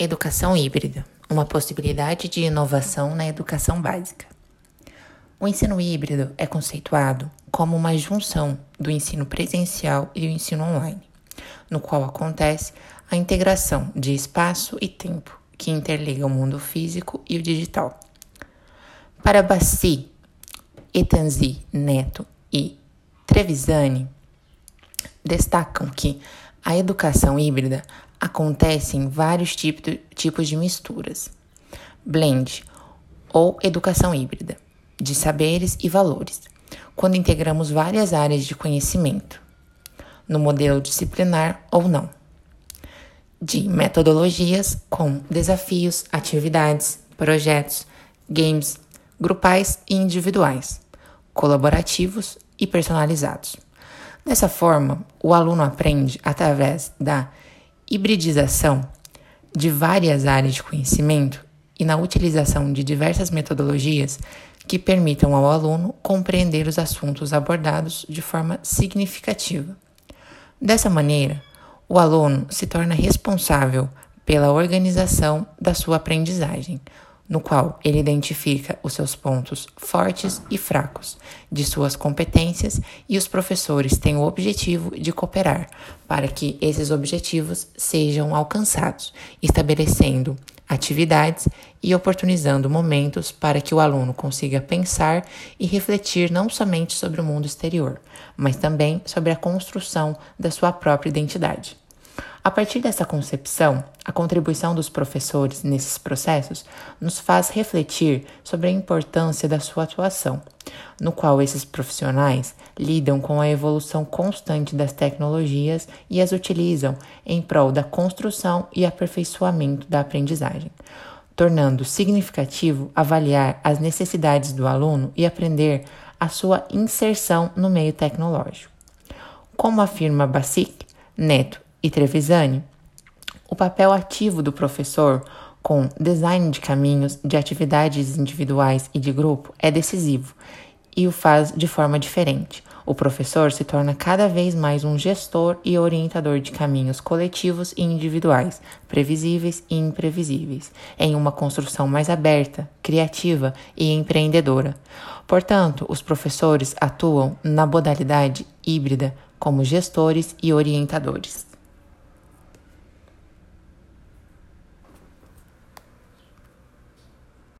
Educação híbrida uma possibilidade de inovação na educação básica. O ensino híbrido é conceituado como uma junção do ensino presencial e do ensino online, no qual acontece a integração de espaço e tempo que interliga o mundo físico e o digital. Para Bassi, Etanzi Neto e Trevisani, destacam que a educação híbrida acontecem vários tipos de misturas. Blend ou educação híbrida de saberes e valores, quando integramos várias áreas de conhecimento, no modelo disciplinar ou não. De metodologias com desafios, atividades, projetos, games, grupais e individuais, colaborativos e personalizados. Dessa forma, o aluno aprende através da hibridização de várias áreas de conhecimento e na utilização de diversas metodologias que permitam ao aluno compreender os assuntos abordados de forma significativa. Dessa maneira, o aluno se torna responsável pela organização da sua aprendizagem, no qual ele identifica os seus pontos fortes e fracos de suas competências e os professores têm o objetivo de cooperar para que esses objetivos sejam alcançados, estabelecendo atividades e oportunizando momentos para que o aluno consiga pensar e refletir não somente sobre o mundo exterior, mas também sobre a construção da sua própria identidade. A partir dessa concepção, a contribuição dos professores nesses processos nos faz refletir sobre a importância da sua atuação, no qual esses profissionais lidam com a evolução constante das tecnologias e as utilizam em prol da construção e aperfeiçoamento da aprendizagem, tornando significativo avaliar as necessidades do aluno e aprender a sua inserção no meio tecnológico. Como afirma Basic, Neto e Trevisani, o papel ativo do professor com design de caminhos, de atividades individuais e de grupo é decisivo e o faz de forma diferente. O professor se torna cada vez mais um gestor e orientador de caminhos coletivos e individuais, previsíveis e imprevisíveis, em uma construção mais aberta, criativa e empreendedora. Portanto, os professores atuam na modalidade híbrida como gestores e orientadores.